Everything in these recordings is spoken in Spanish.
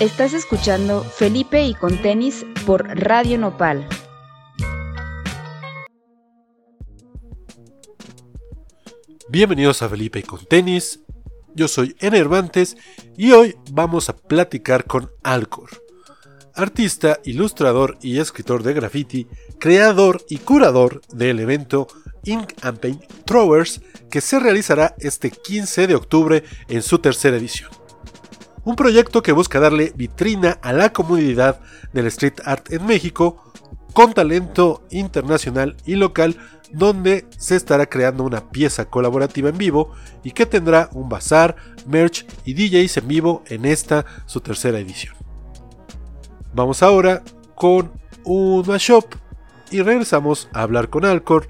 Estás escuchando Felipe y con tenis por Radio Nopal. Bienvenidos a Felipe y con tenis. Yo soy Enervantes y hoy vamos a platicar con Alcor, artista, ilustrador y escritor de graffiti, creador y curador del evento Ink and Paint Throwers que se realizará este 15 de octubre en su tercera edición un proyecto que busca darle vitrina a la comunidad del street art en México con talento internacional y local donde se estará creando una pieza colaborativa en vivo y que tendrá un bazar, merch y DJs en vivo en esta su tercera edición. Vamos ahora con una shop y regresamos a hablar con Alcor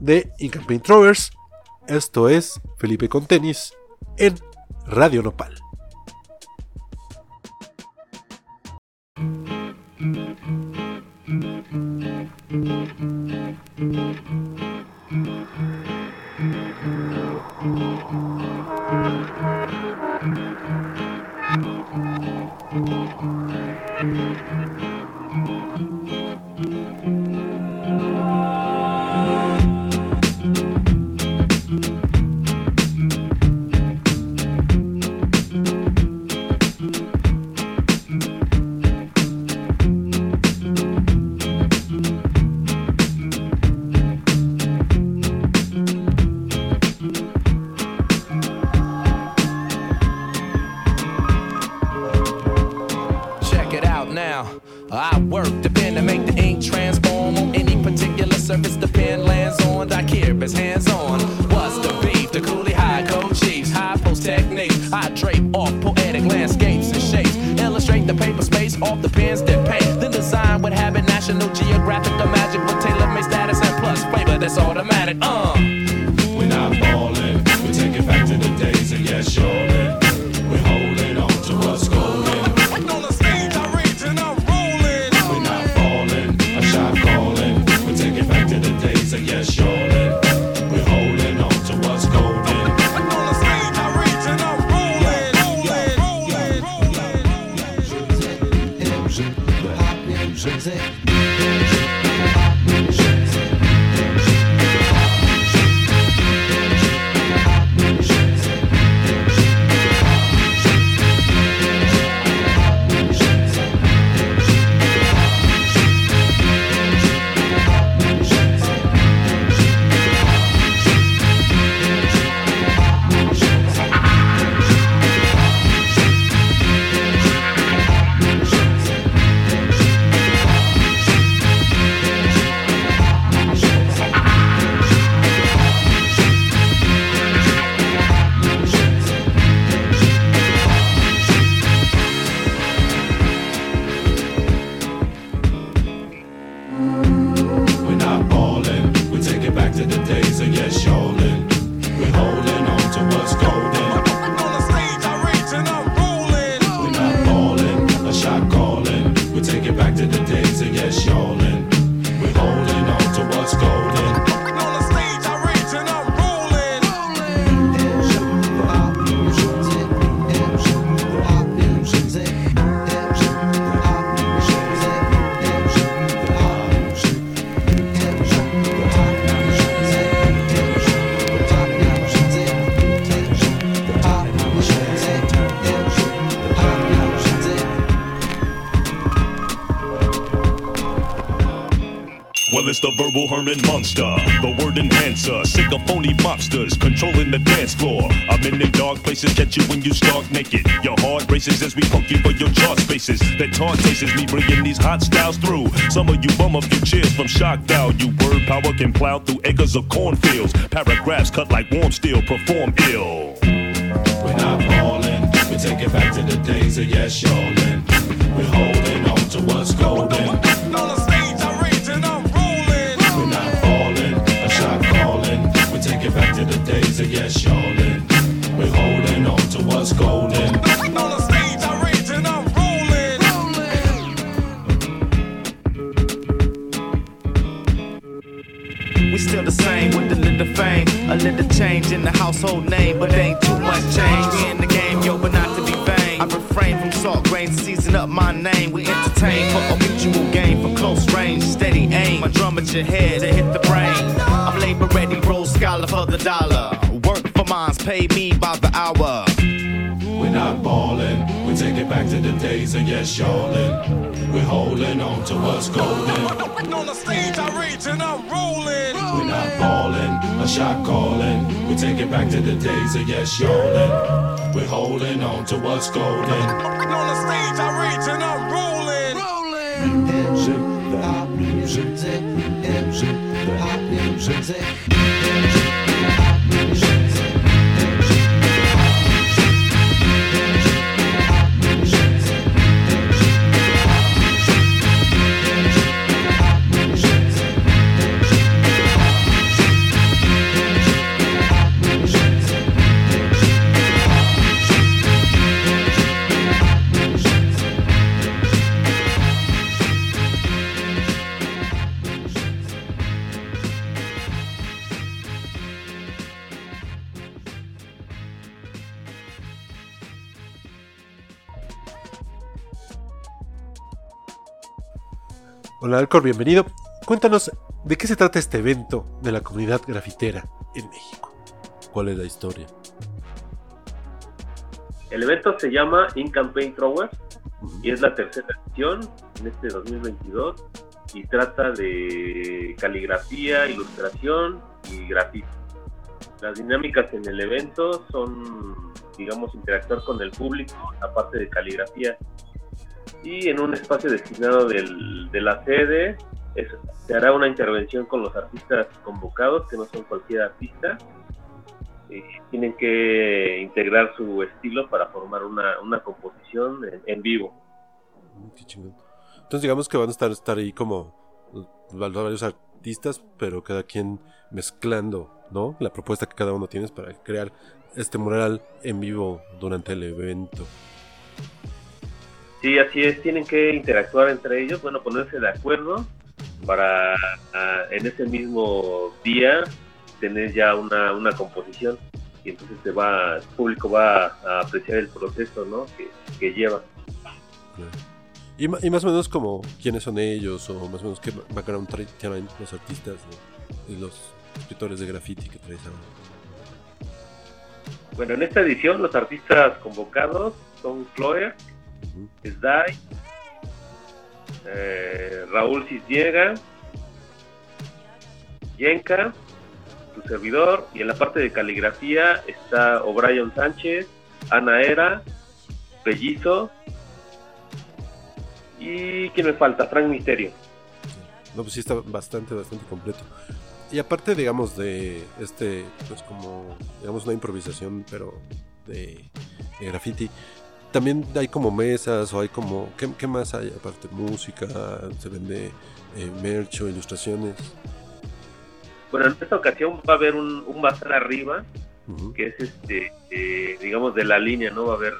de Incampaign Throwers. Esto es Felipe con tenis en Radio Nopal. Thank you. make the ink transform on any particular surface the pen lands on. I care if it's hands on. What's the beef? The coolie high code chiefs, high post techniques. I drape off poetic landscapes and shapes. Illustrate the paper space off the pens that paint. Then design with habit, National Geographic, the magic with tailor made status and plus flavor that's automatic. Uh. Herman monster. The word enhancer, sick of phony mobsters controlling the dance floor. I'm in them dark places, catch you when you start naked. Your heart races as we poke you for your chart spaces. That taunt tastes me bringing these hot styles through. Some of you bum a few cheers from shock value. Word power can plow through acres of cornfields. Paragraphs cut like warm steel, perform ill. We're not falling, we take it back to the days of yes, y'allin'. We're holding on to what's golden. We're holding on to what's golden. Still the same with a little fame, a little change in the household name, but ain't too much change. We in the game, yo, but not to be vain. I refrain from salt grains, season up my name. We entertain for a mutual gain For close range, steady aim. My drum at your head to hit the the dollar. Work for mines, pay me by the hour. We're not ballin', we take it back to the days of yes, y'allin'. We're holding on to what's golden. On the stage, I rage and I'm rolling. We're not ballin', a shot callin'. We take it back to the days of yes, y'allin'. We're holding on to what's golden. On the stage, I rage and I'm rolling. Music, intrinsic. intrinsic. Hola Alcor, bienvenido. Cuéntanos de qué se trata este evento de la comunidad grafitera en México. ¿Cuál es la historia? El evento se llama In Campaign Throwers y es la tercera edición en este 2022 y trata de caligrafía, ilustración y grafito. Las dinámicas en el evento son, digamos, interactuar con el público, aparte de caligrafía. Y en un espacio destinado del- de la sede se hará una intervención con los artistas convocados, que no son cualquier artista, eh, tienen que integrar su estilo para formar una, una composición en, vivo. Mm. Entonces digamos que van a estar, estar ahí como eh, varios artistas, pero cada quien mezclando, ¿no? La propuesta que cada uno tiene para crear este mural en vivo durante el evento. Sí, así es, tienen que interactuar entre ellos, bueno, ponerse de acuerdo para ah, en ese mismo día tener ya una, una composición y entonces se va, el público va a apreciar el proceso ¿no? que, que lleva. Y, y más o menos como quiénes son ellos o más o menos qué background traen los artistas ¿no? y los escritores de graffiti que traes ahora. Bueno, en esta edición los artistas convocados son Chloe, Sdai, eh, Raúl Cisniega, Yenka, tu servidor, y en la parte de caligrafía está O'Brien Sánchez, Ana Era, Bellizo, y ¿quién me falta? Frank Misterio. No, pues sí está bastante, bastante completo. Y aparte, digamos, de este, pues como, digamos, una improvisación, pero de graffiti, también hay como mesas o hay como, ¿qué, qué más hay? Aparte, música, se vende eh, merch o ilustraciones. Bueno, en esta ocasión va a haber un, un bazar arriba, que es este, eh, digamos, de la línea, ¿no? Va a haber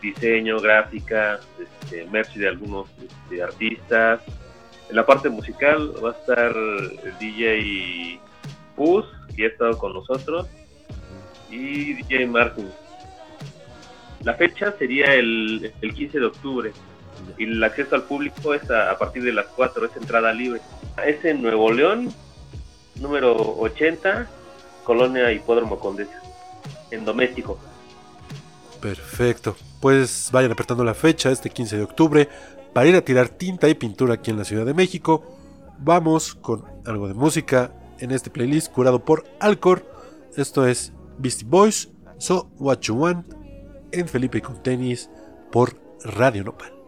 diseño, gráfica, este, merch de algunos este, artistas. En la parte musical va a estar el DJ Puz, que ha estado con nosotros, y DJ Martin. La fecha sería el, el 15 de octubre y el acceso al público es a, a partir de las 4, es entrada libre. Es en Nuevo León, número 80, Colonia Hipódromo Condesa, en doméstico. Perfecto. Pues vayan apretando la fecha este 15 de octubre para ir a tirar tinta y pintura aquí en la Ciudad de México. Vamos con algo de música en este playlist curado por Alcor. Esto es Beastie Boys, So What You Want en Felipe con tenis por Radio Nopal.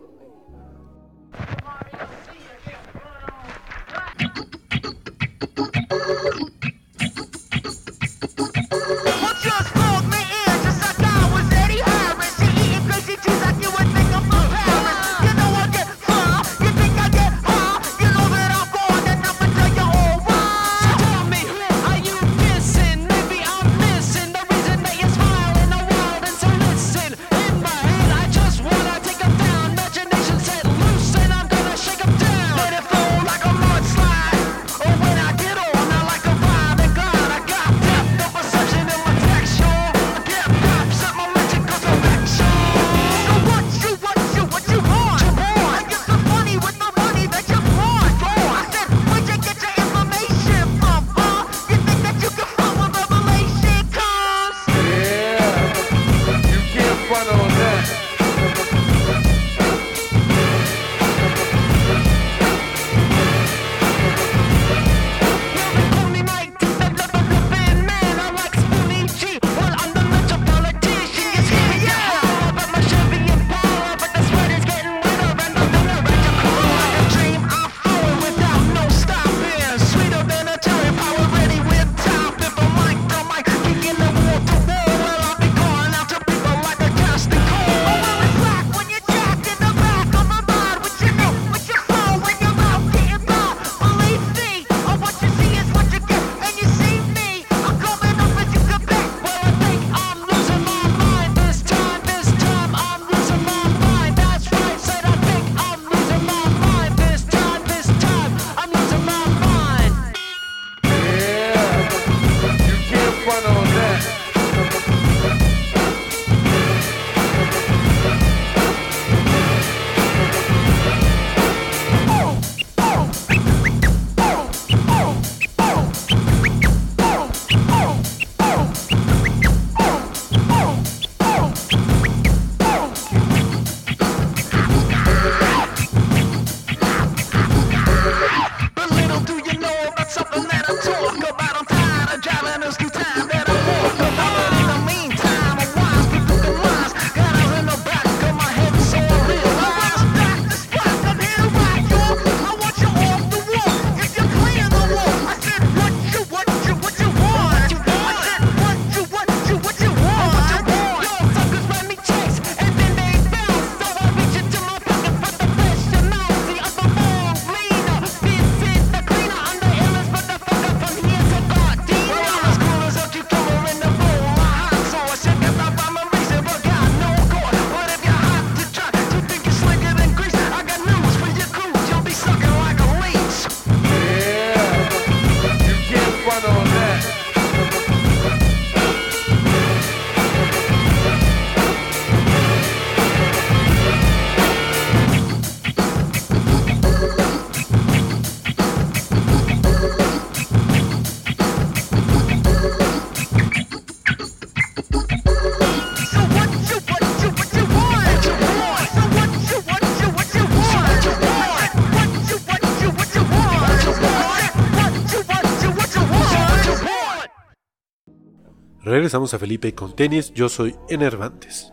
Regresamos a Felipe con tenis. Yo soy Enervantes.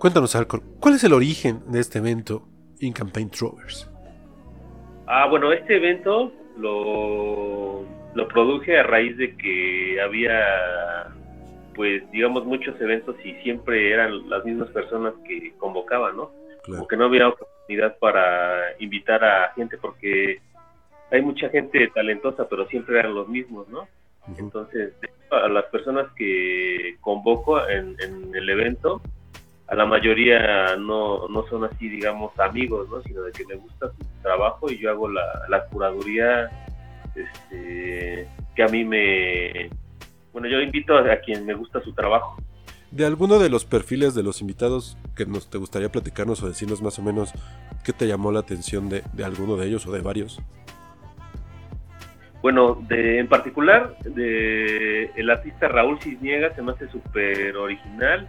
Cuéntanos, Alcor, ¿cuál es el origen de este evento In Campaign Throwers? Ah, bueno, este evento lo, lo produje a raíz de que había, pues, digamos, muchos eventos y siempre eran las mismas personas que convocaban, ¿no? Claro. Como que no había oportunidad para invitar a gente porque hay mucha gente talentosa, pero siempre eran los mismos, ¿no? Entonces, a las personas que convoco en, en el evento, a la mayoría no, no son así, digamos, amigos, ¿no? Sino de que me gusta su trabajo y yo hago la, la curaduría este, que a mí me... Bueno, yo invito a, a quien me gusta su trabajo. De alguno de los perfiles de los invitados que nos te gustaría platicarnos o decirnos más o menos qué te llamó la atención de, de alguno de ellos o de varios. Bueno, de, en particular, de el artista Raúl Cisniega se me hace súper original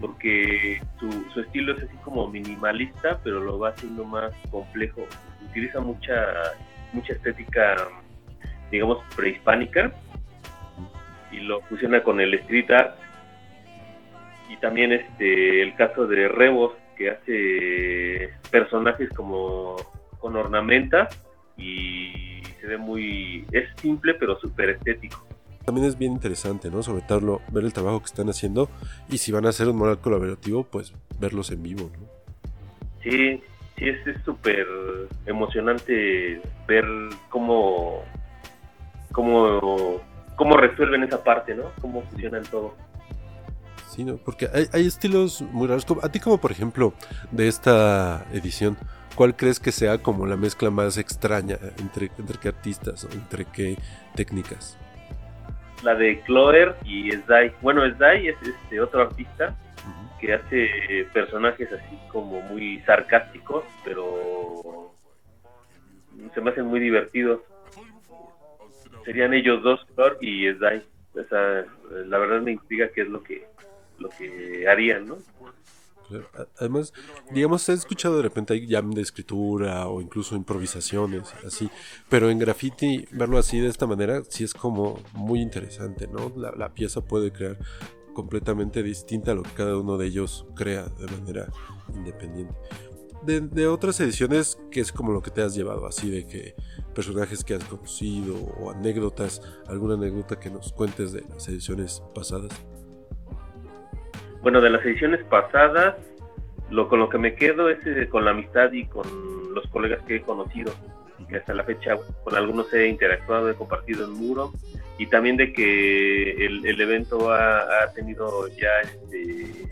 porque su, su estilo es así como minimalista, pero lo va haciendo más complejo. Utiliza mucha, mucha estética, digamos, prehispánica y lo fusiona con el street art. Y también este el caso de Rebos, que hace personajes como con ornamentas y se ve muy... es simple pero súper estético. También es bien interesante, ¿no? Sobre todo ver el trabajo que están haciendo y si van a hacer un moral colaborativo, pues verlos en vivo, ¿no? Sí, sí, es súper emocionante ver cómo, cómo, cómo resuelven esa parte, ¿no? Cómo funcionan todo. Sí, ¿no? Porque hay, hay estilos muy raros. A ti como por ejemplo de esta edición, ¿cuál crees que sea como la mezcla más extraña entre, entre qué artistas o entre qué técnicas? La de Cloer y Sdai. Bueno, Sdai es este otro artista que hace personajes así como muy sarcásticos, pero se me hacen muy divertidos. Serían ellos dos, Cloer y Sdai. O sea, la verdad me intriga qué es lo que lo que harían, ¿no? Además, digamos, he escuchado de repente hay jam de escritura o incluso improvisaciones, así, pero en graffiti verlo así de esta manera sí es como muy interesante, ¿no? La, la pieza puede crear completamente distinta a lo que cada uno de ellos crea de manera independiente. De, de otras ediciones, que es como lo que te has llevado, así de que personajes que has conocido o anécdotas, alguna anécdota que nos cuentes de las ediciones pasadas. Bueno, de las ediciones pasadas, lo con lo que me quedo es eh, con la amistad y con los colegas que he conocido, que hasta la fecha con algunos he interactuado, he compartido el muro, y también de que el, evento ha, tenido ya este,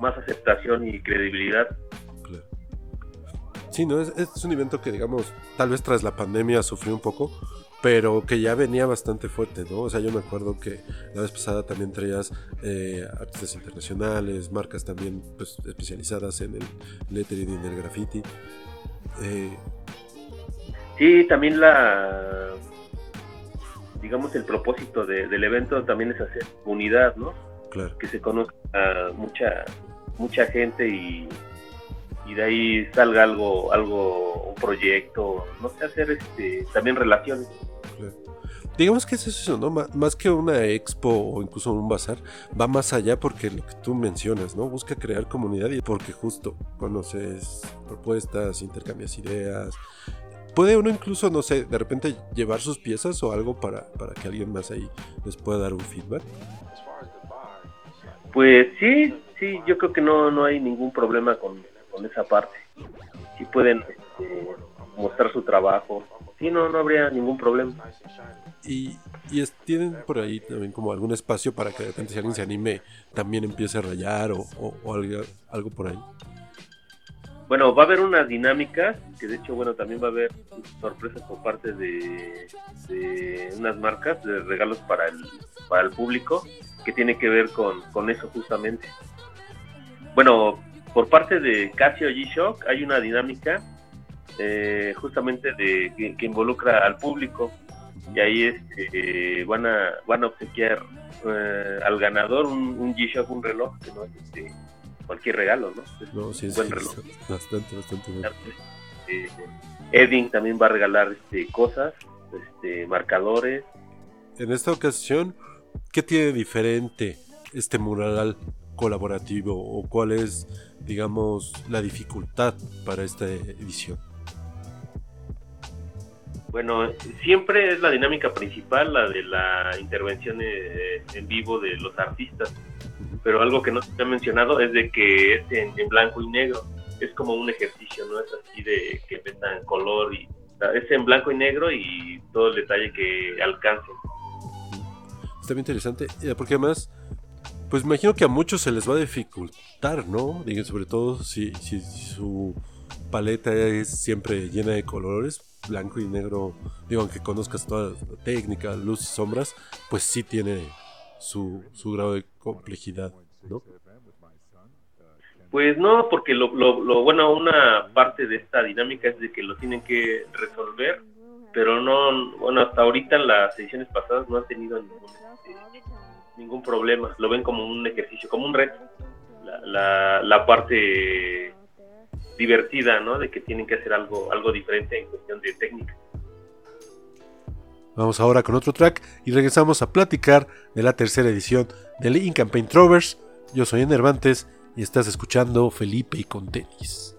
más aceptación y credibilidad. Sí, ¿no? Es un evento que, digamos, tal vez tras la pandemia sufrió un poco, pero que ya venía bastante fuerte, ¿no? O sea, yo me acuerdo que la vez pasada también traías eh, artistas internacionales, marcas también pues, especializadas en el lettering y en el graffiti. Eh, Sí, también la, digamos, el propósito de- del evento también es hacer unidad, ¿no? claro. que se conozca a mucha mucha gente y, y de ahí salga algo algo un proyecto no sé hacer este también relaciones Claro. Digamos que es eso, ¿no? Más que una expo o incluso un bazar, va más allá porque lo que tú mencionas, ¿no? Busca crear comunidad y porque justo conoces propuestas, intercambias ideas. Puede uno incluso, no sé, de repente llevar sus piezas o algo para, para que alguien más ahí les pueda dar un feedback. pues sí sí yo creo que no no hay ningún problema con, con esa parte sí pueden este, mostrar su trabajo sí no no habría ningún problema Y, y es- tienen por ahí también como algún espacio para que de repente si alguien se anime también empiece a rayar o, o- o algo, algo por ahí. Bueno, va a haber unas dinámicas, que de hecho, bueno, también va a haber sorpresas por parte de, de unas marcas de regalos para el, para el público, que tiene que ver con, con eso justamente. Bueno, por parte de Casio G-Shock hay una dinámica eh, justamente de que, que involucra al público y ahí este, van a van a obsequiar eh, al ganador un, un G-Shock, un reloj, que no es este, cualquier regalo, ¿no? Es No, un sí, sí, buen reloj. bastante, bastante bueno. Eh, Edwin también va a regalar este, cosas, este, marcadores. En esta ocasión, ¿qué tiene diferente este mural colaborativo o cuál es, digamos, la dificultad para esta edición? Bueno, siempre es la dinámica principal, la de la intervención eh, en vivo de los artistas, pero algo que no se ha mencionado es de que es en, en blanco y negro, es como un ejercicio, no es así de que metan color y es en blanco y negro y todo el detalle que alcancen. Está bien interesante, eh, porque además, pues imagino que a muchos se les va a dificultar, ¿no? Digo, sobre todo si, si su paleta es siempre llena de colores, blanco y negro, digo, aunque conozcas toda la técnica, luz y sombras, pues sí tiene su, su grado de complejidad, ¿no? Pues no, porque lo bueno, una parte de esta dinámica es de que lo tienen que resolver, pero no, bueno, hasta ahorita en las ediciones pasadas no han tenido ningún, este, ningún problema, lo ven como un ejercicio, como un reto, la, la, parte divertida, ¿no? De que tienen que hacer algo, algo diferente en cuestión de técnica. Vamos ahora con otro track y regresamos a platicar de la tercera edición del In Campaign Trovers. Yo soy Enervantes y estás escuchando Felipe y con tenis.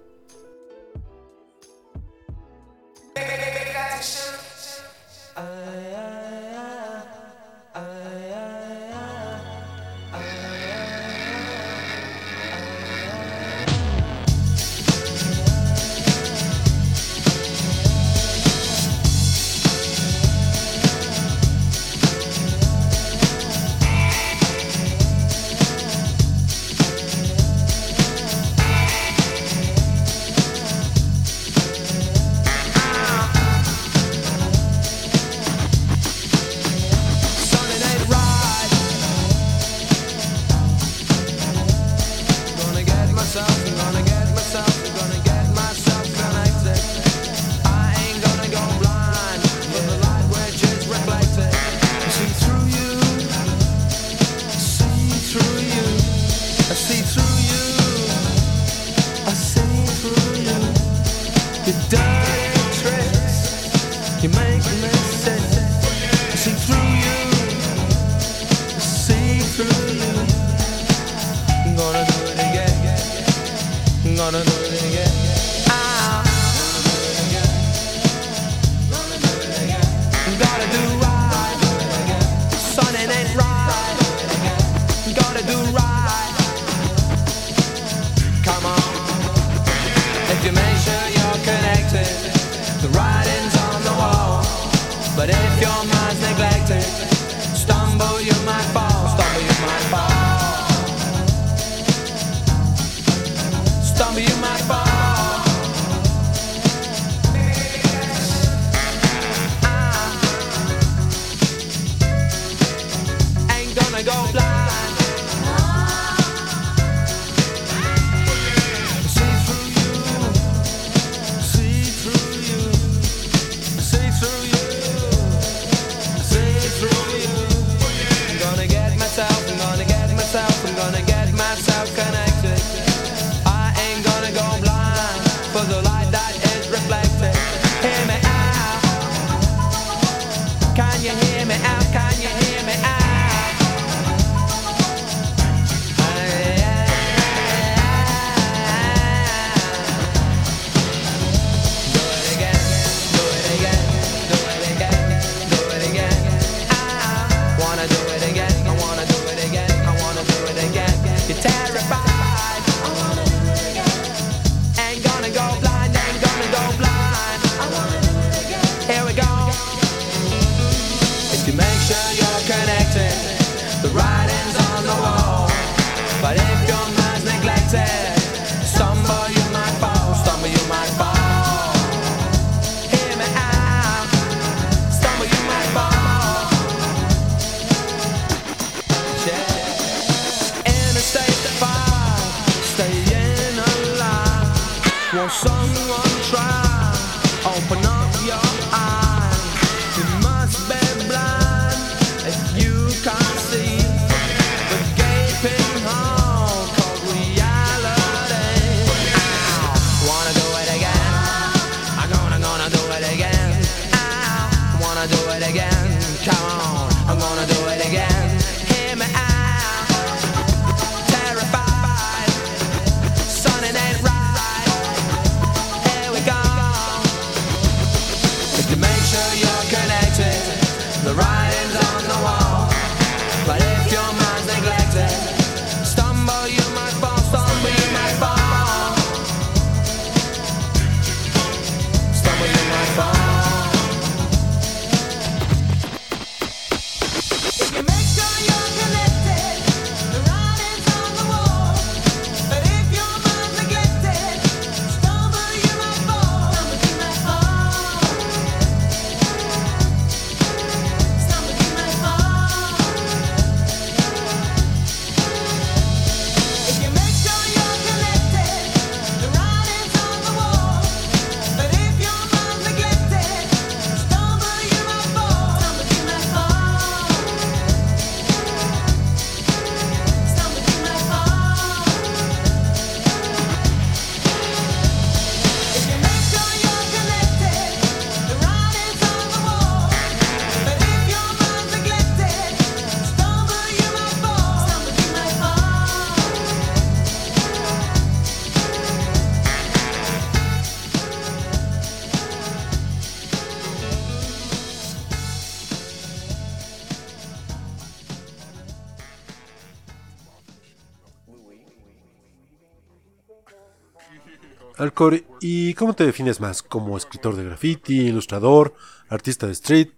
Alcor, ¿y cómo te defines más? ¿Como escritor de graffiti, ilustrador, artista de street?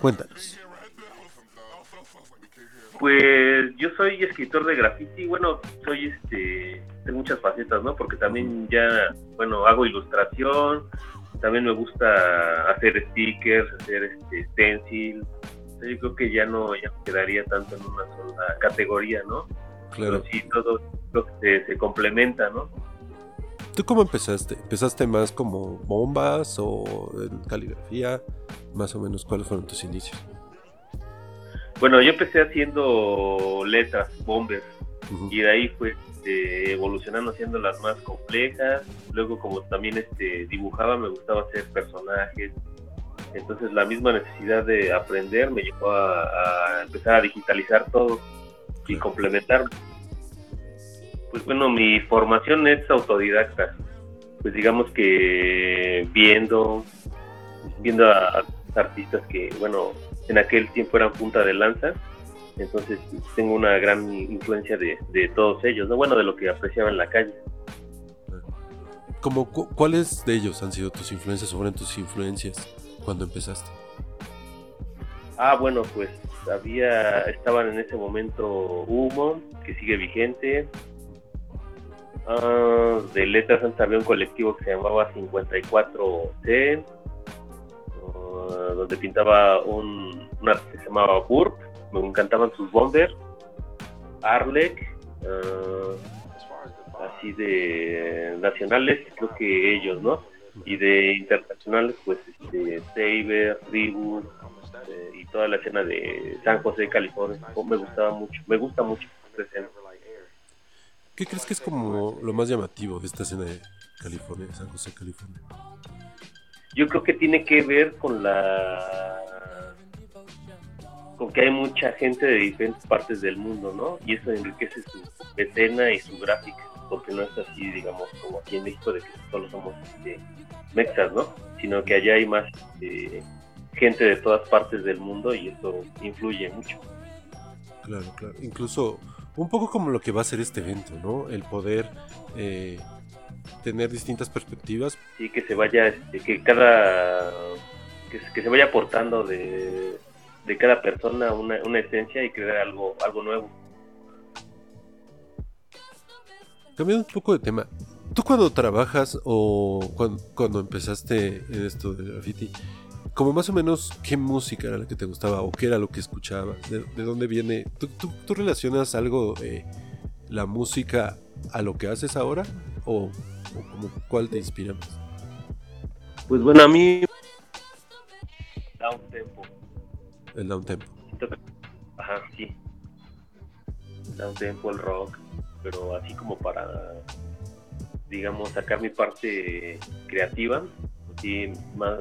Cuéntanos. Pues yo soy escritor de graffiti, bueno, soy este de muchas facetas, ¿no? Porque también ya, bueno, hago ilustración, también me gusta hacer stickers, hacer este stencil. Yo creo que ya no ya quedaría tanto en una sola categoría, ¿no? Claro. Pero sí todo lo que se, se complementa, ¿no? ¿Tú cómo empezaste? ¿Empezaste más como bombas o en caligrafía? Más o menos, ¿cuáles fueron tus inicios? Bueno, yo empecé haciendo letras, bombers, y de ahí fue este, evolucionando haciendo las más complejas. Luego, como también este, dibujaba, me gustaba hacer personajes. Entonces, la misma necesidad de aprender me llevó a, a empezar a digitalizar todo y complementar. Pues bueno, mi formación es autodidacta. Pues digamos que viendo, viendo a, a artistas que, bueno, en aquel tiempo eran punta de lanza, entonces tengo una gran influencia de, de todos ellos, ¿no? Bueno, de lo que apreciaba en la calle. Como, cu- ¿Cuáles de ellos han sido tus influencias o fueron tus influencias cuando empezaste? Ah, bueno, pues había, estaban en ese momento Humo, que sigue vigente. Ah, de letras antes había un colectivo que se llamaba 54C, ah, donde pintaba un, un artista que se llamaba Burp, me encantaban sus bombers. Arlec, ah, así de nacionales, creo que ellos, ¿no? Y de internacionales, pues este, Saber, Tribus, eh, y toda la escena de San José, California. Oh, Me gustaba mucho, me gusta mucho escena. ¿Qué crees que es como lo más llamativo de esta escena de California, San José, California? Yo creo que tiene que ver con la con que hay mucha gente de diferentes partes del mundo, ¿no? Y eso enriquece su escena y su gráfica, porque no es así, digamos, como aquí en México de que solo somos este, mexas, ¿no? Sino que allá hay más eh, gente de todas partes del mundo y eso influye mucho. Claro, claro. Incluso un poco como lo que va a ser este evento, ¿no? El poder eh, tener distintas perspectivas. y que se vaya, este, que cada, que, se- que se vaya aportando de, de cada persona una, una esencia y crear algo, algo nuevo. Cambiando un poco de tema, ¿tú cuando trabajas o cuando, cuando empezaste en esto de graffiti, como más o menos qué música era la que te gustaba o qué era lo que escuchabas? ¿De, de dónde viene? ¿Tú, tú, tú relacionas algo de la música a lo que haces ahora? ¿O, o como cuál te inspira más? Pues bueno, a mí da un tempo. El down tempo. Ajá, sí. Da un tempo el rock, pero así como para, digamos, sacar mi parte creativa, más.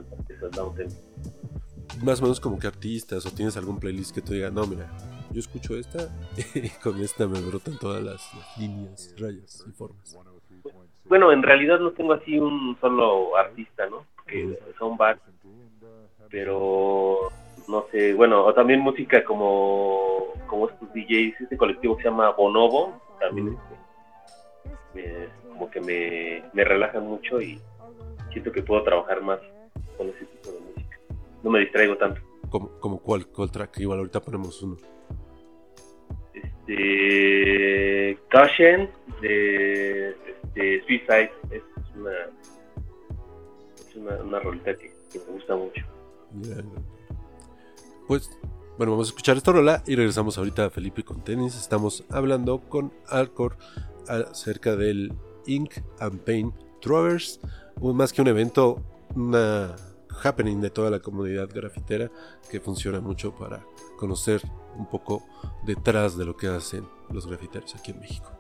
Más o menos como que artistas o tienes algún playlist que te diga, no, mira, yo escucho esta y con esta me brotan todas las, las líneas, rayas y formas. Bueno, en realidad no tengo así un solo artista, ¿no? Que son varios, pero no sé, bueno, o también música como, como estos DJs, este colectivo que se llama Bonobo, también este, me- como que me, me relajan mucho y siento que puedo trabajar más con ese tipo de música. No me distraigo tanto. Como, como cuál, cuál track, igual ahorita ponemos uno. Este, Caution de este, Suicide es una, es una, una rolita que, que me gusta mucho. Pues, bueno, vamos a escuchar esta rola y regresamos ahorita a Felipe con tenis. Estamos hablando con Alcor acerca del Ink and Paint Trovers, un- más que un evento, una happening de toda la comunidad grafitera que funciona mucho para conocer un poco detrás de lo que hacen los grafiteros aquí en México.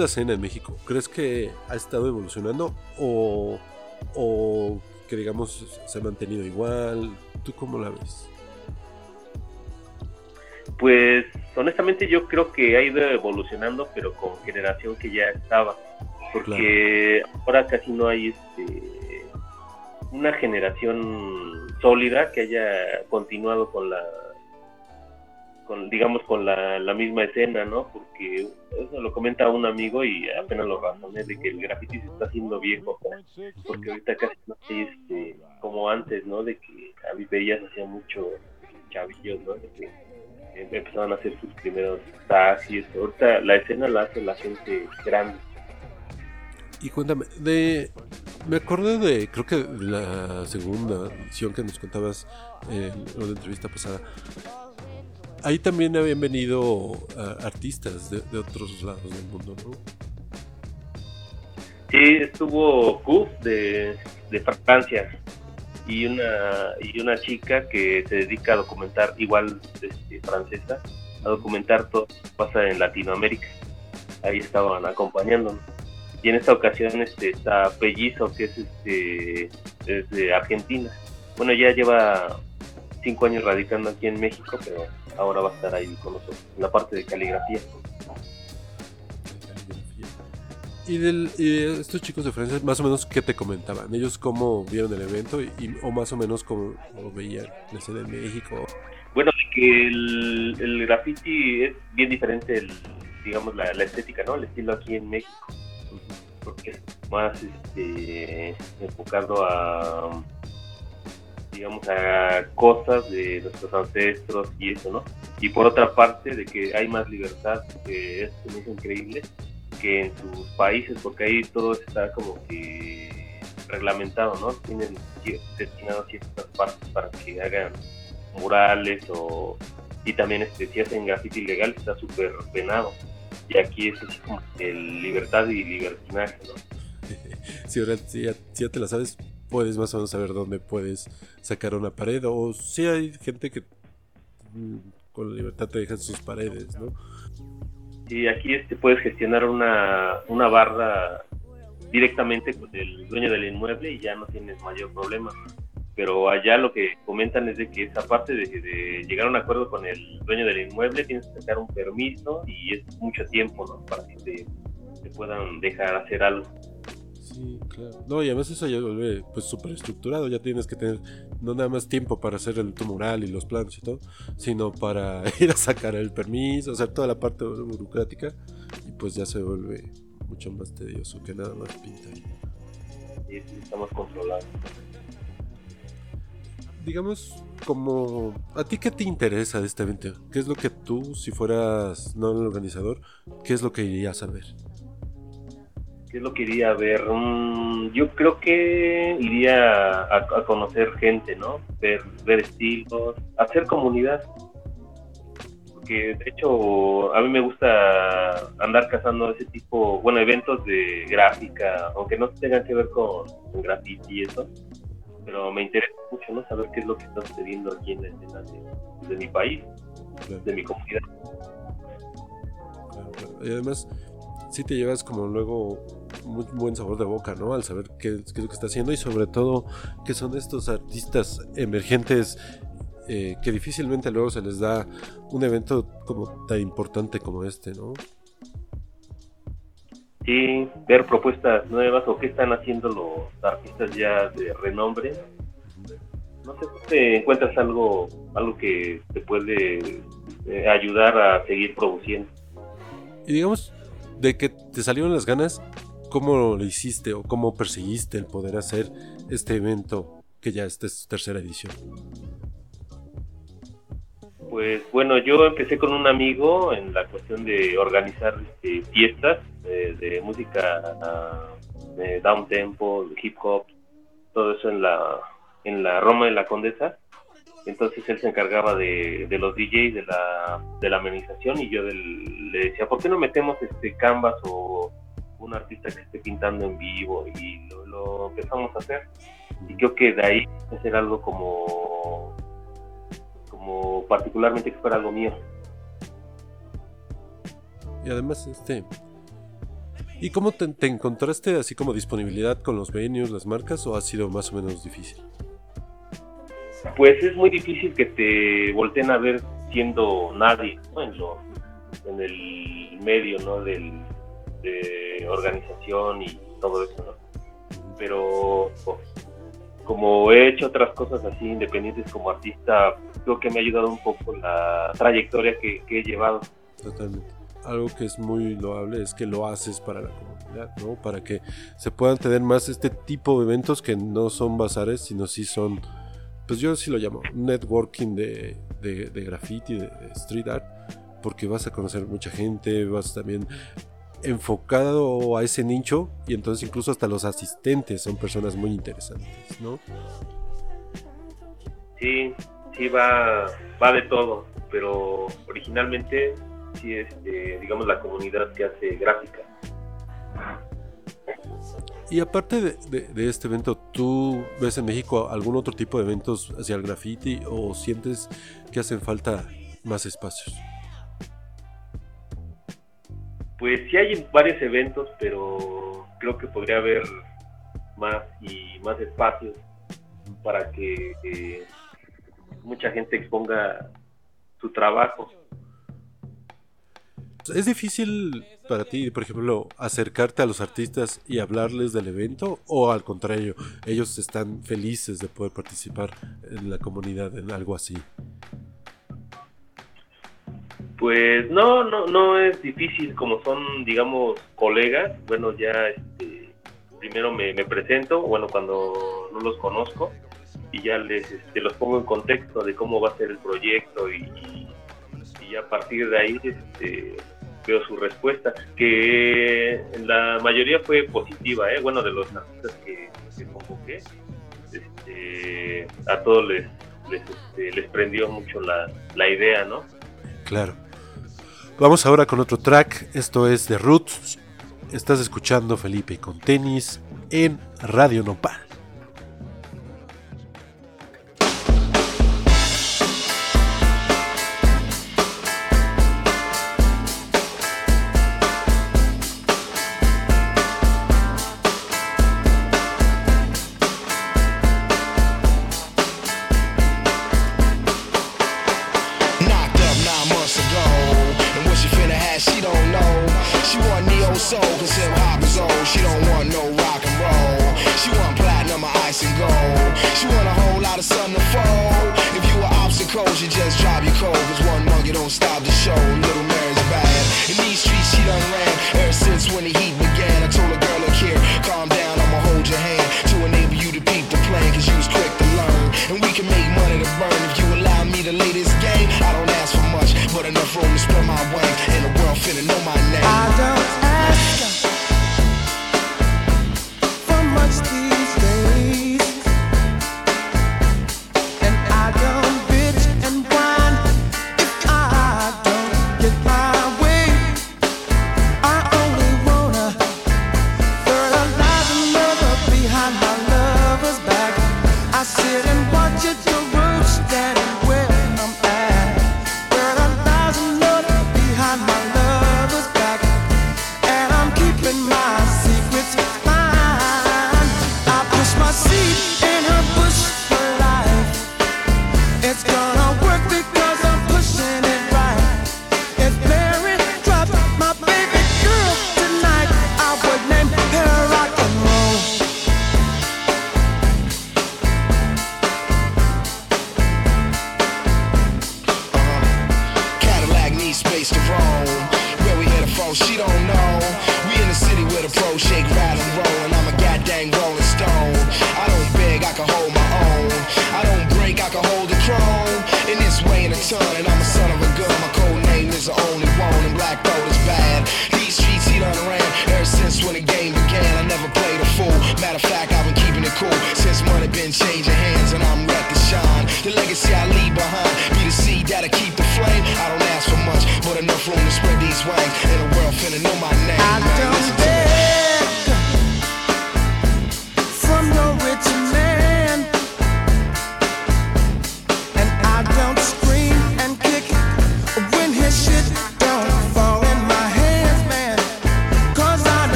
La escena en México? ¿Crees que ha estado evolucionando o, o que digamos se ha mantenido igual? ¿Tú cómo la ves? Pues honestamente yo creo que ha ido evolucionando, pero con generación que ya estaba. Porque ahora casi no hay este una generación sólida que haya continuado con la con digamos con la, misma escena, ¿no? Porque eso lo comenta un amigo y apenas lo razoné de que el graffiti se está haciendo viejo, porque ahorita casi no hay este como antes, ¿no? De que a veías hacía mucho chavillos, ¿no? De que empezaban a hacer sus primeros tags y eso. Ahorita la escena la hace la gente grande. Y cuéntame, de, me acordé de, creo que la segunda edición que nos contabas en la entrevista pasada. Ahí también habían venido ah, artistas de, otros lados del mundo, ¿no? Sí, estuvo de, de Francia y una y una chica que se dedica a documentar, igual este, francesa, a documentar todo lo que pasa en Latinoamérica. Ahí estaban acompañándonos. Y en esta ocasión este, está Pellizo, que es este, es de Argentina. Bueno, ya lleva cinco años radicando aquí en México, pero ahora va a estar ahí con nosotros, en la parte de caligrafía. Y, del, y de estos chicos de Francia, más o menos, ¿qué te comentaban? ¿Ellos cómo vieron el evento? Y, o más o menos cómo lo veían la escena en México. Bueno, de que el, el graffiti es bien diferente, el, digamos, la, la estética, ¿no? El estilo aquí en México. Porque es más este, enfocado a, digamos, a cosas de nuestros ancestros y eso, ¿no? Y por otra parte, de que hay más libertad, que es, hizo increíble, que en sus países, porque ahí todo está como que reglamentado, ¿no? Tienen cier- destinado ciertas partes para que hagan murales o y también este, si hacen graffiti ilegal está súper penado. Y aquí es como el libertad y libertinaje, ¿no? Si ahora si ya te la sabes, puedes más o menos saber dónde puedes sacar una pared. O si hay gente que mm, con libertad te dejan sus paredes, ¿no? Y aquí este, puedes gestionar una, una barra directamente con el dueño del inmueble y ya no tienes mayor problema. Pero allá lo que comentan es de que esa parte de, de llegar a un acuerdo con el dueño del inmueble tienes que sacar un permiso y es mucho tiempo, ¿no? Para que te puedan dejar hacer algo. Sí, claro. No, y además eso ya vuelve pues súper estructurado. Ya tienes que tener no nada más tiempo para hacer el tu mural y los planos y todo, sino para ir a sacar el permiso, hacer toda la parte burocrática y pues ya se vuelve mucho más tedioso que nada más pintar. Y sí, estamos controlados. Digamos, como a ti qué te interesa de este evento? ¿Qué es lo que tú, si fueras no el organizador, qué es lo que irías a ver? ¿Qué es lo que iría a ver? Mm, yo creo que iría a, a conocer gente, ¿no? Ver, ver estilos, hacer comunidad. Porque de hecho a mí me gusta andar cazando ese tipo, bueno, eventos de gráfica, aunque no tengan que ver con, con graffiti y eso. Pero me interesa mucho, ¿no? Saber qué es lo que está sucediendo aquí en la escena de, de mi país, Claro, de mi comunidad. claro, claro. Y además, sí te llevas como luego muy buen sabor de boca, ¿no? Al saber qué, qué es lo que está haciendo y sobre todo que son estos artistas emergentes eh, que difícilmente luego se les da un evento como tan importante como este, ¿no? Sí, ver propuestas nuevas o qué están haciendo los artistas ya de renombre. No sé si te encuentras algo, algo que te puede eh, ayudar a seguir produciendo. Y digamos, de que te salieron las ganas, ¿cómo lo hiciste o cómo perseguiste el poder hacer este evento que ya es su tercera edición? Pues bueno, yo empecé con un amigo en la cuestión de organizar este, fiestas eh, de música ah, de down tempo, hip hop, todo eso en la en la Roma de la Condesa. Entonces él se encargaba de, los DJs, de la, de la amenización y yo le decía, ¿por qué no metemos este canvas o un artista que esté pintando en vivo? Y lo, lo empezamos a hacer. Y creo que de ahí hacer algo como como particularmente que fuera algo mío. Y además, este... ¿Y cómo te, te encontraste así como disponibilidad con los venues, las marcas, o ha sido más o menos difícil? Pues es muy difícil que te volteen a ver siendo nadie ¿no? en, lo- en el medio ¿no? Del, de organización y todo eso, ¿no? Pero como he hecho otras cosas así independientes como artista, creo que me ha ayudado un poco la trayectoria que, que he llevado. Totalmente. Algo que es muy loable es que lo haces para la comunidad, ¿no? Para que se puedan tener más este tipo de eventos que no son bazares, sino sí son, pues yo sí lo llamo, networking de, de, de graffiti, de, de street art, porque vas a conocer mucha gente, vas también enfocado a ese nicho y entonces incluso hasta los asistentes son personas muy interesantes, ¿no? Sí, sí va, va de todo, pero originalmente sí es, eh, digamos, la comunidad que hace gráfica. Y aparte de, de- de este evento, ¿tú ves en México algún otro tipo de eventos hacia el graffiti o sientes que hacen falta más espacios? Pues sí hay varios eventos, pero creo que podría haber más y más espacios para que eh, mucha gente exponga su trabajo. ¿Es difícil para ti, por ejemplo, acercarte a los artistas y hablarles del evento o al contrario, ellos están felices de poder participar en la comunidad en algo así? Pues no, no, no es difícil como son, digamos, colegas. Bueno, ya este, primero me, presento, bueno, cuando no los conozco, y ya les este, los pongo en contexto de cómo va a ser el proyecto y, y, a partir de ahí este, veo su respuesta, que la mayoría fue positiva, ¿eh? bueno, de los artistas que, convoqué, este, a todos les, les, este, les prendió mucho la, la idea, ¿no? Claro. Vamos ahora con otro track, esto es The Roots. Estás escuchando Felipe con tenis en Radio Nopal.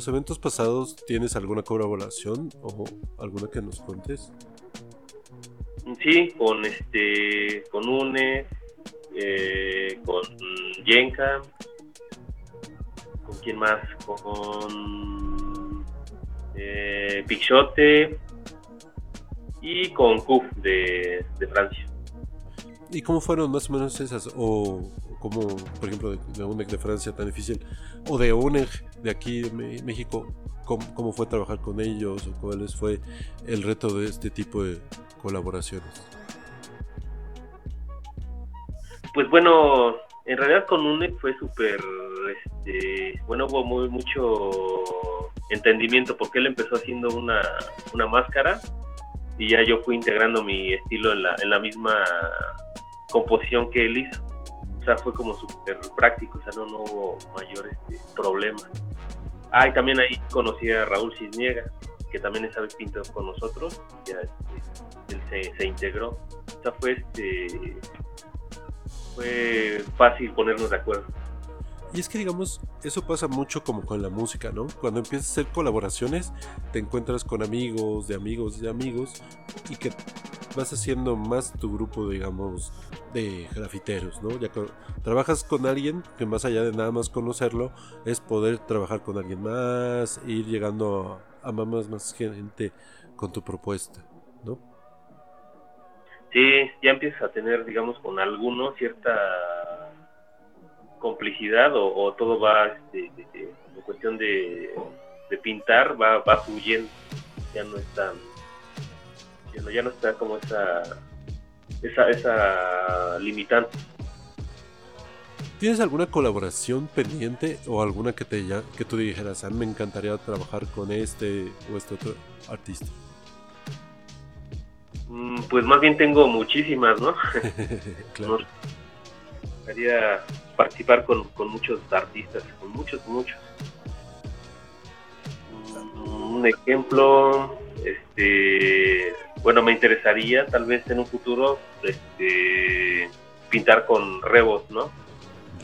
los eventos pasados tienes alguna colaboración o alguna que nos cuentes? Sí, con este, con UNE, eh, con Yenka, con quién más, con eh, y con Couf de, Francia. ¿Y cómo fueron más o menos esas? O como, por ejemplo, de, de UNEG de Francia tan difícil, o de UNEG de aquí de México, ¿cómo, cómo fue trabajar con ellos? ¿O cuáles fue el reto de este tipo de colaboraciones? Pues bueno, en realidad con UNEC fue súper, este, bueno, hubo muy, mucho entendimizo porque él empezó haciendo una, una máscara y ya yo fui integrando mi estilo en la, en la misma composición que él hizo. O sea, fue como súper práctico, o sea, no, no hubo mayor este, problema. Ah, y también ahí conocí a Raúl Cisniega, que también esa vez con nosotros, ya este, él se, se integró. O sea, fue este fue fácil ponernos de acuerdo. Y es que digamos, eso pasa mucho como con la música, ¿no? Cuando empiezas a hacer colaboraciones, te encuentras con amigos, de amigos, de amigos, y que vas haciendo más tu grupo, digamos, de grafiteros, ¿no? Ya que trabajas con alguien que más allá de nada más conocerlo, es poder trabajar con alguien más, ir llegando a, más, más gente con tu propuesta, ¿no? Sí, ya empiezas a tener, digamos, con algunos cierta complicidad o, todo va, este, en cuestión de, pintar, va, va fluyendo. Ya no es ya no está como esa, esa, esa limitante. ¿Tienes alguna colaboración pendiente o alguna que te ya, que tú dijeras, a mí me encantaría trabajar con este o este otro artista? Mm, Pues más bien tengo muchísimas, ¿no? claro. Nos gustaría participar con, con muchos artistas, con muchos, muchos. Mm, Un ejemplo, este, bueno, me interesaría tal vez en un futuro este, pintar con Rebos, ¿no?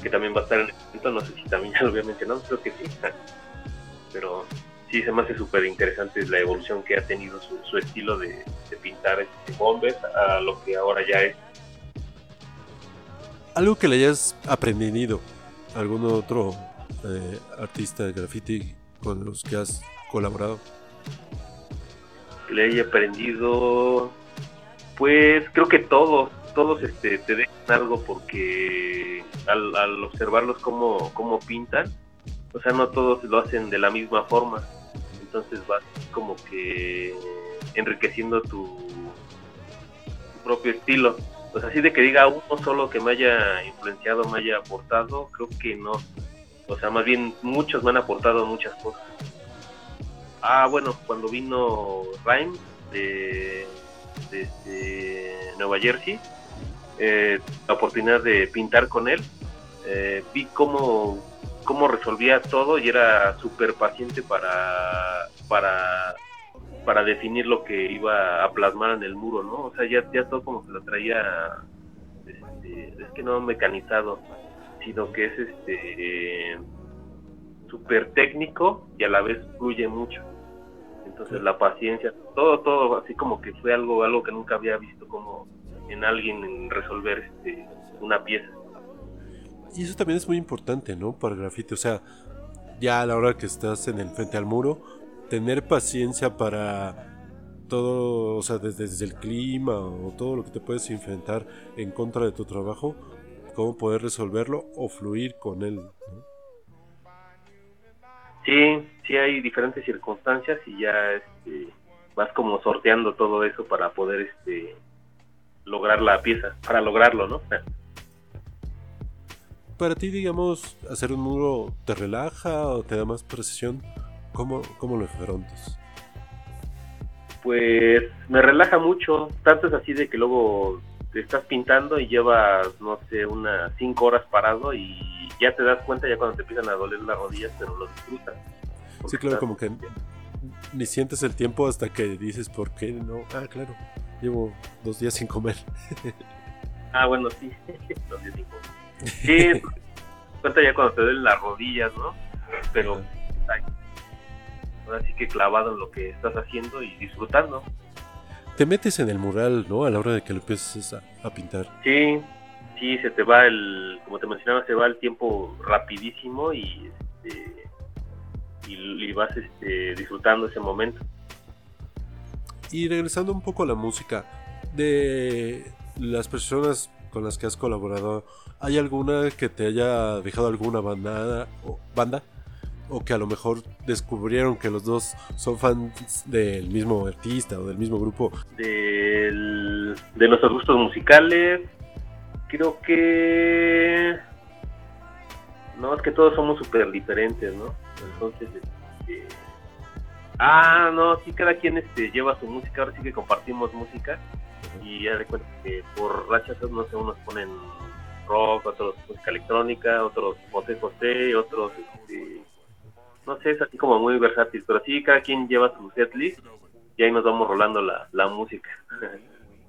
Que también va a estar en el evento, no sé si también ya lo había mencionado, creo que sí. Pero sí, se me hace súper interesante la evolución que ha tenido su, su estilo de, de pintar este, bombes a lo que ahora ya es. Algo que le hayas aprendido, algún otro eh, artista de graffiti con los que has colaborado. le haya aprendido pues creo que todos todos este te dejan algo porque al, al observarlos cómo, cómo pintan o sea no todos lo hacen de la misma forma. Entonces vas como que enriqueciendo tu, propio estilo. Pues así de que diga uno solo que me haya influenciado me haya aportado creo que no. O sea más bien muchos me han aportado muchas cosas. Ah, bueno, cuando vino Rhyme de, desde Nueva Jersey, eh, la oportunidad de pintar con él, eh, vi cómo, cómo resolvía todo y era súper paciente para, para, para definir lo que iba a plasmar en el muro, ¿no? O sea, ya, ya todo como que lo traía, este, es que no mecanizado, sino que es este súper técnico y a la vez fluye mucho. Entonces la paciencia, todo, todo, así como que fue algo, algo que nunca había visto como en alguien en resolver este, una pieza. Y eso también es muy importante, ¿no? Para el grafiti. O sea, ya a la hora que estás en el frente al muro, tener paciencia para todo, o sea, desde, desde el clima o todo lo que te puedes enfrentar en contra de tu trabajo, cómo poder resolverlo o fluir con él. ¿no? Sí, sí hay diferentes circunstancias y ya este, vas como sorteando todo eso para poder este, lograr la pieza, para lograrlo, ¿no? Para ti, digamos, hacer un muro te relaja o te da más precisión. ¿Cómo, cómo lo afrontas? Pues me relaja mucho, tanto es así de que luego te estás pintando y llevas, no sé, unas cinco horas parado y ya te das cuenta ya cuando te empiezan a doler las rodillas, pero lo disfrutas. Sí, claro, como que ni sientes el tiempo hasta que dices, ¿por qué no? Ah, claro, llevo dos días sin comer. Ah, bueno, sí. Los de cinco. Sí, te das cuenta ya cuando te duelen las rodillas, ¿no? Pero ay, ahora sí que clavado en lo que estás haciendo y disfrutando. Te metes en el mural, ¿no? A la hora de que lo empieces a, a pintar. Sí, sí, se te va el, como te mencionaba, se va el tiempo rapidísimo y este, y, y vas este, disfrutando ese momento. Y regresando un poco a la música, de las personas con las que has colaborado, ¿hay alguna que te haya dejado alguna bandada, o, banda? O que a lo mejor descubrieron que los dos son fans del mismo artista o del mismo grupo. Del- de nuestros gustos musicales, creo que... No, es que todos somos súper diferentes, ¿no? Entonces, este... Ah, no, sí, cada quien este, lleva su música, ahora sí que compartimos música y ya de cuenta que por rachas, no sé, unos ponen rock, otros música electrónica, otros José José, otros, este, no sé, es así como muy versátil, pero sí, cada quien lleva su setlist y ahí nos vamos rolando la, la música.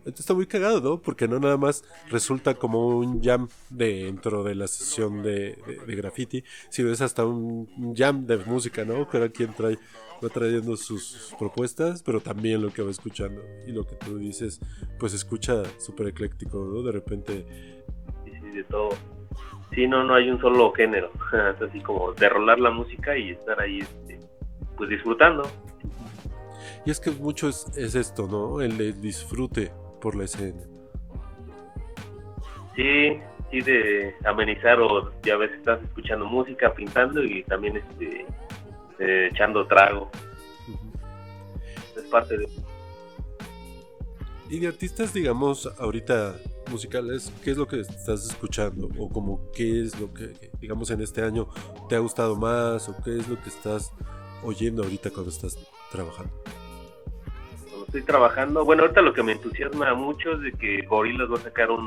Esto está muy cagado, ¿no? Porque no nada más resulta como un jam dentro de la sesión de, de- de graffiti, sino es hasta un, jam de música, ¿no? Cada quien trae, va trayendo sus propuestas, pero también lo que va escuchando. Y lo que tú dices, pues escucha súper ecléctico, ¿no? De repente, Sí, sí, de todo. Sí, no, no hay un solo género. Es así como de rolar la música y estar ahí, este, pues disfrutando. y es que mucho es, es esto, ¿no? El de disfrute por la escena. Sí, sí, de amenizar o ya ves estás escuchando música, pintando y también este, eh, echando trago. Es parte de... Y de artistas, digamos, ahorita musicales, ¿qué es lo que estás escuchando? O como qué es lo que, digamos, en este año te ha gustado más? ¿O qué es lo que estás oyendo ahorita cuando estás trabajando? Estoy trabajando, bueno, ahorita lo que me entusiasma mucho es de que Gorillaz va a sacar un,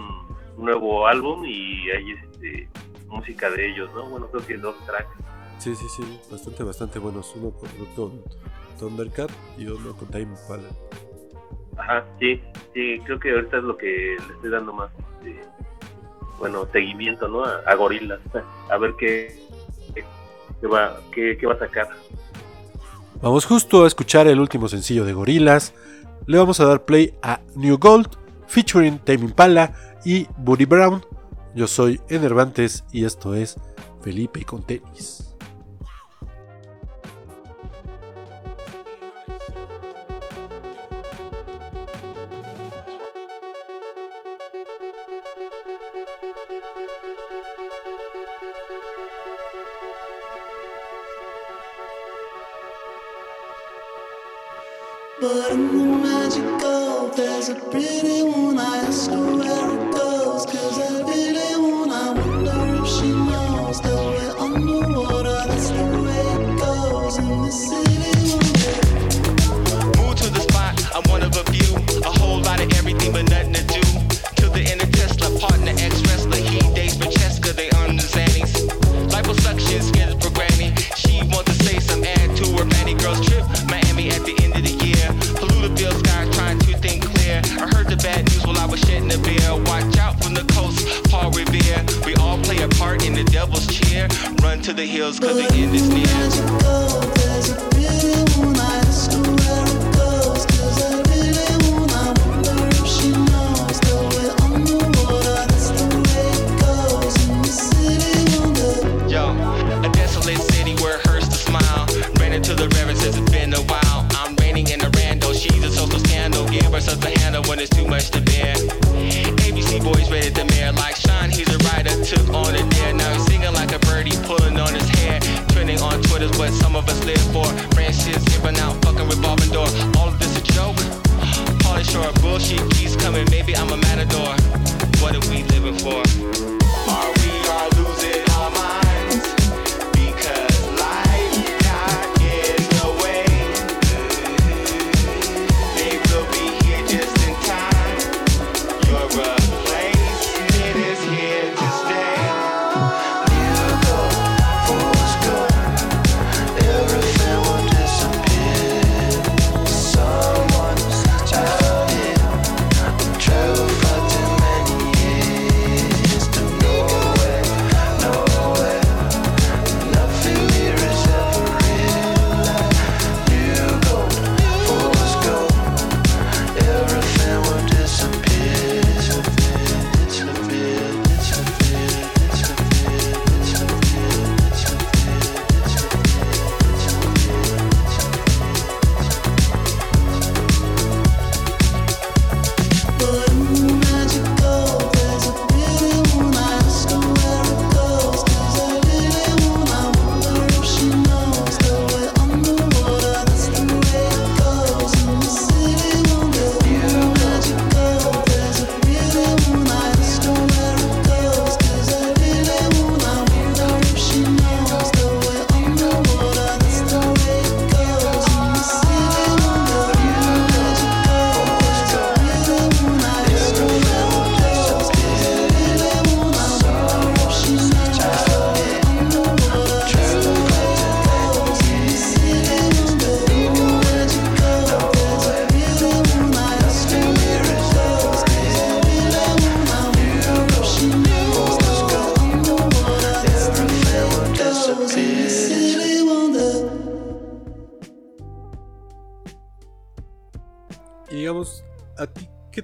un nuevo álbum y hay este, música de ellos, ¿no? Bueno, creo que dos tracks. Sí, sí, sí, bastante, bastante buenos. Uno con, Thundercat y uno con Time Impala. Ajá, sí, sí, creo que ahorita es lo que le estoy dando más, este, bueno, seguimiento, ¿no? A, a Gorillaz, a ver qué, qué, va, qué, qué va a sacar. Vamos justo a escuchar el último sencillo de Gorillaz. Le vamos a dar play a New Gold, featuring Tame Impala y Buddy Brown. Yo soy Enervantes y esto es Felipe con tenis. But in the magic magical, there's a pretty one. I ask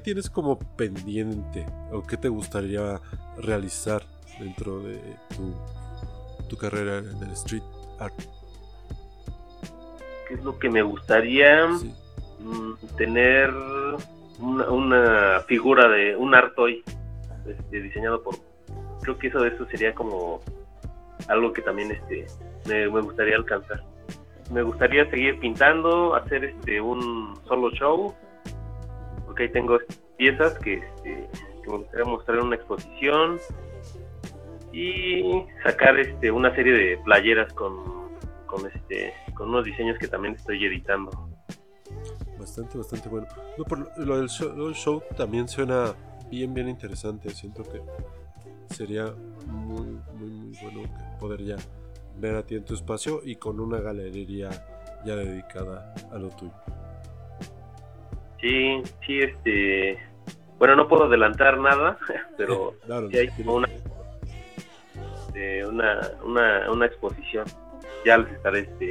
tienes como pendiente o qué te gustaría realizar dentro de tu, tu carrera en el street art? ¿Qué es lo que me gustaría? Mm, tener una, una figura de un Artoy este, diseñado por. Creo que eso de eso sería como algo que también este me, me gustaría alcanzar. Me gustaría seguir pintando, hacer este un solo show, porque ahí tengo piezas que, este, que me gustaría mostrar en una exposición y sacar este una serie de playeras con, con este con unos diseños que también estoy editando. Bastante, bastante bueno. Lo- del show, también suena bien, bien interesante. Siento que sería muy, muy, muy bueno poder ya ver a ti en tu espacio y con una galería ya dedicada a lo tuyo. Sí, sí, este. Bueno, no puedo adelantar nada, pero Claro, sí hay como una, este, una, una, una exposición. Ya les estaré este,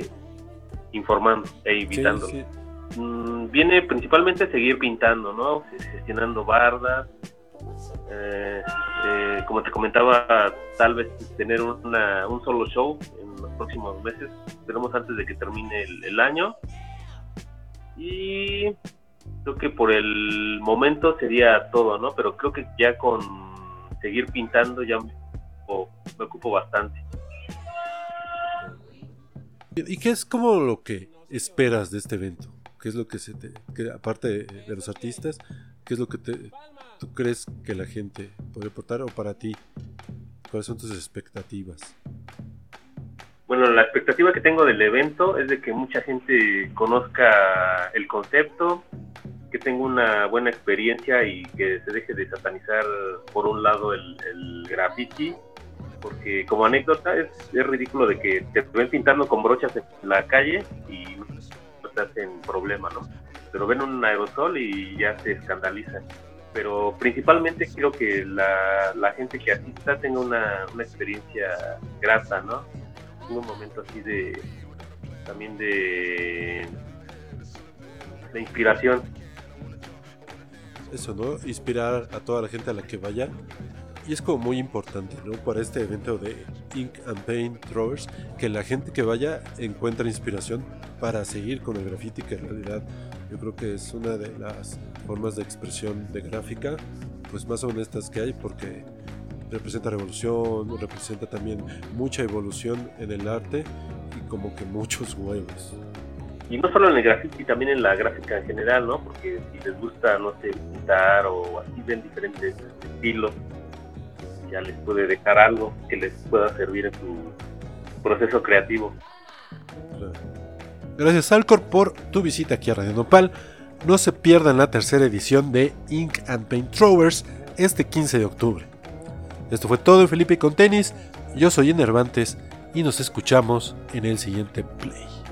informando e invitando. Sí, Mm, viene principalmente a seguir pintando, ¿no? Gestionando bardas. eh, eh, como te comentaba, tal vez tener una, un solo show en los próximos meses. Esperemos antes de que termine el, el año. Y creo que por el momento sería todo, ¿no? Pero creo que ya con seguir pintando ya me ocupo, me ocupo bastante. ¿Y qué es como lo que esperas de este evento? ¿Qué es lo que se te, que aparte de, los artistas, qué es lo que te, tú crees que la gente puede aportar o para ti, cuáles son tus expectativas? Bueno, la expectativa que tengo del evento es de que mucha gente conozca el concepto, que tenga una buena experiencia y que se deje de satanizar por un lado el, el graffiti, porque como anécdota es, ridículo de que te ven pintando con brochas en la calle y no te hacen problema, ¿no? Pero ven un aerosol y ya se escandalizan. Pero principalmente quiero que la, gente que asista tenga una experiencia grata, ¿no? Un momento así de también de de inspiración Eso, ¿no? Inspirar a toda la gente a la que vaya. Y es como muy importante, ¿no? Para este evento de Ink and Paint Throwers, que la gente que vaya encuentre inspiración para seguir con el graffiti, que en realidad yo creo que es una de las formas de expresión de gráfica pues más honestas que hay porque representa revolución, representa también mucha evolución en el arte y como que muchos huevos. y no solo en el graffiti también en la gráfica en general no porque si les gusta no sé pintar o así ven diferentes estilos ya les puede dejar algo que les pueda servir en su proceso creativo Gracias Alcor por tu visita aquí a Radio Nopal. No se pierdan la tercera edición de Ink and Paint Throwers este 15 de octubre. Esto fue todo en Felipe con tenis. Yo soy Enervantes y nos escuchamos en el siguiente play.